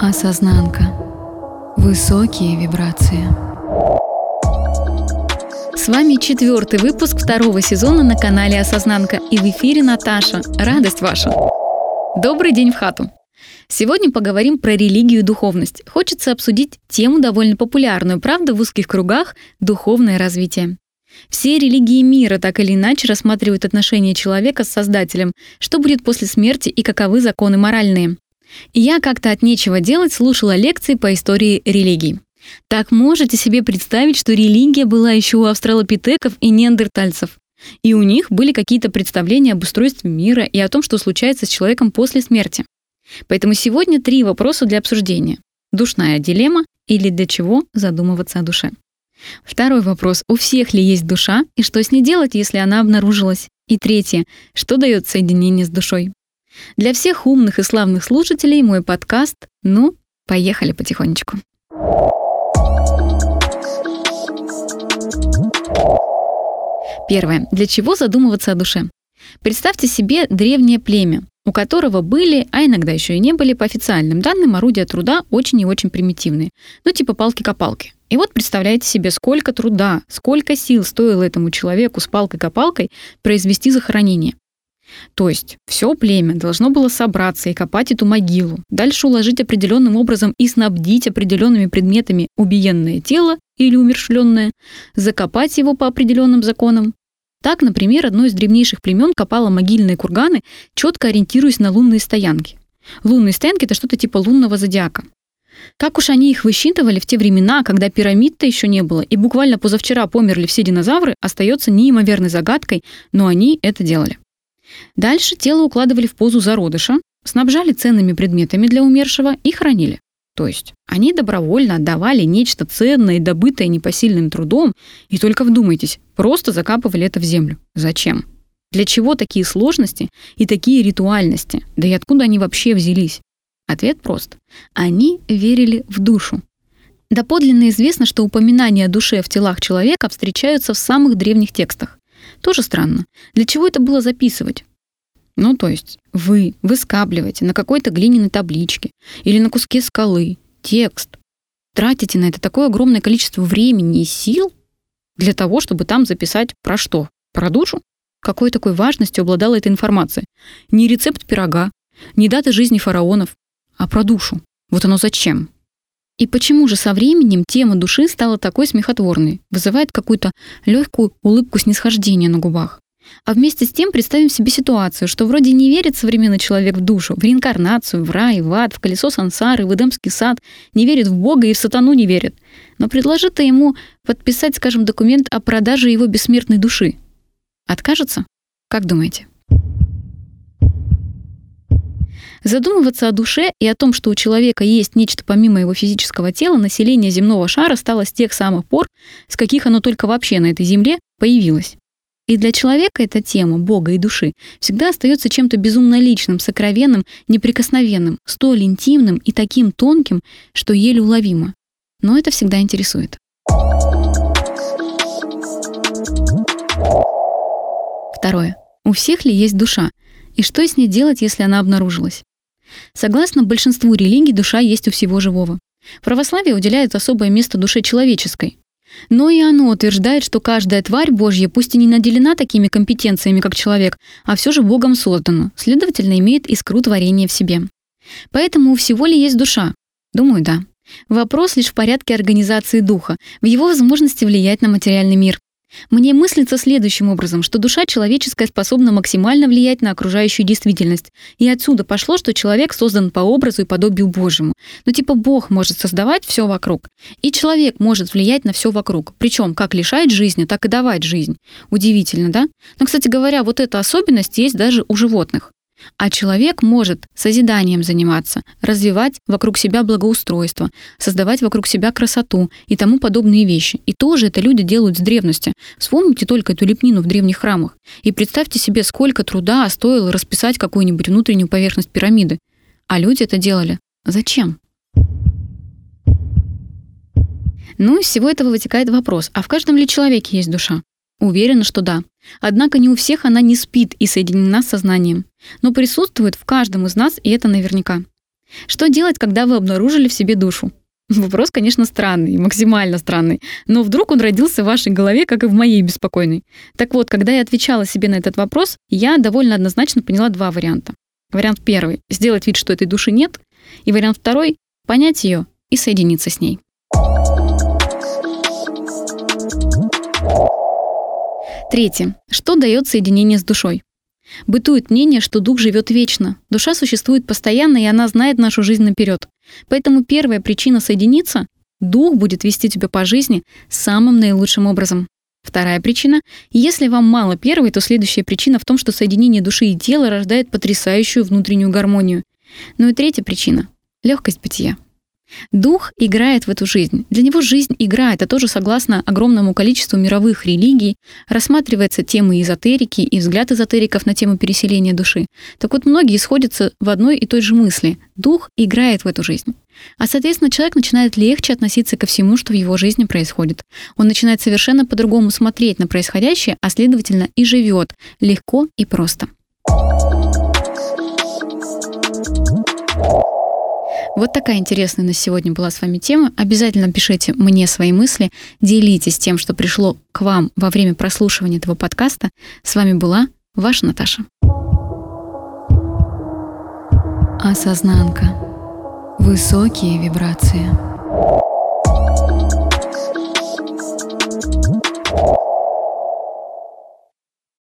Осознанка. Высокие вибрации. С вами четвертый выпуск второго сезона на канале Осознанка и в эфире Наташа. Радость ваша. Добрый день в хату. Сегодня поговорим про религию и духовность. Хочется обсудить тему довольно популярную, правда, в узких кругах – духовное развитие. Все религии мира так или иначе рассматривают отношения человека с Создателем, что будет после смерти и каковы законы моральные. Я как-то от нечего делать слушала лекции по истории религий. Так можете себе представить, что религия была еще у австралопитеков и неандертальцев. И у них были какие-то представления об устройстве мира и о том, что случается с человеком после смерти. Поэтому сегодня три вопроса для обсуждения. Душная дилемма или для чего задумываться о душе. Второй вопрос. У всех ли есть душа и что с ней делать, если она обнаружилась? И третье. Что дает соединение с душой? Для всех умных и славных слушателей мой подкаст «Ну, поехали потихонечку». Первое. Для чего задумываться о душе? Представьте себе древнее племя, у которого были, а иногда еще и не были, по официальным данным, орудия труда очень и очень примитивные. Ну, типа палки-копалки. И вот представляете себе, сколько труда, сколько сил стоило этому человеку с палкой-копалкой произвести захоронение. То есть все племя должно было собраться и копать эту могилу, дальше уложить определенным образом и снабдить определенными предметами убиенное тело или умершленное, закопать его по определенным законам. Так, например, одно из древнейших племен копало могильные курганы, четко ориентируясь на лунные стоянки. Лунные стоянки — это что-то типа лунного зодиака. Как уж они их высчитывали в те времена, когда пирамид-то еще не было, и буквально позавчера померли все динозавры, остается неимоверной загадкой, но они это делали. Дальше тело укладывали в позу зародыша, снабжали ценными предметами для умершего и хранили. То есть они добровольно отдавали нечто ценное добытое непосильным трудом, и только вдумайтесь, просто закапывали это в землю. Зачем? Для чего такие сложности и такие ритуальности? Да и откуда они вообще взялись? Ответ прост. Они верили в душу. Доподлинно известно, что упоминания о душе в телах человека встречаются в самых древних текстах. Тоже странно. Для чего это было записывать? Ну, то есть вы выскабливаете на какой-то глиняной табличке или на куске скалы текст, тратите на это такое огромное количество времени и сил для того, чтобы там записать про что? Про душу? Какой такой важностью обладала эта информация? Не рецепт пирога, не дата жизни фараонов, а про душу. Вот оно зачем? И почему же со временем тема души стала такой смехотворной, вызывает какую-то легкую улыбку снисхождения на губах? А вместе с тем представим себе ситуацию, что вроде не верит современный человек в душу, в реинкарнацию, в рай, в ад, в колесо сансары, в Эдемский сад, не верит в Бога и в сатану не верит. Но предложи ты ему подписать, скажем, документ о продаже его бессмертной души. Откажется? Как думаете? Задумываться о душе и о том, что у человека есть нечто помимо его физического тела, население земного шара стало с тех самых пор, с каких оно только вообще на этой земле появилось. И для человека эта тема Бога и души всегда остается чем-то безумно личным, сокровенным, неприкосновенным, столь интимным и таким тонким, что еле уловимо. Но это всегда интересует. Второе. У всех ли есть душа? И что с ней делать, если она обнаружилась? Согласно большинству религий, душа есть у всего живого. Православие уделяет особое место душе человеческой. Но и оно утверждает, что каждая тварь Божья, пусть и не наделена такими компетенциями, как человек, а все же Богом создана, следовательно, имеет искру творения в себе. Поэтому у всего ли есть душа? Думаю, да. Вопрос лишь в порядке организации духа, в его возможности влиять на материальный мир. Мне мыслится следующим образом, что душа человеческая способна максимально влиять на окружающую действительность. И отсюда пошло, что человек создан по образу и подобию Божьему. Ну типа Бог может создавать все вокруг, и человек может влиять на все вокруг. Причем как лишать жизни, так и давать жизнь. Удивительно, да? Но, кстати говоря, вот эта особенность есть даже у животных. А человек может созиданием заниматься, развивать вокруг себя благоустройство, создавать вокруг себя красоту и тому подобные вещи. И тоже это люди делают с древности. Вспомните только эту лепнину в древних храмах. И представьте себе, сколько труда стоило расписать какую-нибудь внутреннюю поверхность пирамиды. А люди это делали. Зачем? Ну, из всего этого вытекает вопрос, а в каждом ли человеке есть душа? Уверена, что да. Однако не у всех она не спит и соединена с сознанием, но присутствует в каждом из нас, и это наверняка. Что делать, когда вы обнаружили в себе душу? Вопрос, конечно, странный, максимально странный. Но вдруг он родился в вашей голове, как и в моей беспокойной. Так вот, когда я отвечала себе на этот вопрос, я довольно однозначно поняла два варианта. Вариант первый — сделать вид, что этой души нет. И вариант второй — понять ее и соединиться с ней. Третье. Что дает соединение с душой? Бытует мнение, что дух живет вечно. Душа существует постоянно, и она знает нашу жизнь наперед. Поэтому первая причина соединиться — дух будет вести тебя по жизни самым наилучшим образом. Вторая причина — если вам мало первой, то следующая причина в том, что соединение души и тела рождает потрясающую внутреннюю гармонию. Ну и третья причина — легкость бытия. Дух играет в эту жизнь. Для него жизнь — игра. Это тоже согласно огромному количеству мировых религий. Рассматривается темы эзотерики и взгляд эзотериков на тему переселения души. Так вот, многие сходятся в одной и той же мысли. Дух играет в эту жизнь. А, соответственно, человек начинает легче относиться ко всему, что в его жизни происходит. Он начинает совершенно по-другому смотреть на происходящее, а следовательно и живет легко и просто. Вот такая интересная на сегодня была с вами тема. Обязательно пишите мне свои мысли, делитесь тем, что пришло к вам во время прослушивания этого подкаста. С вами была ваша Наташа. Осознанка. Высокие вибрации.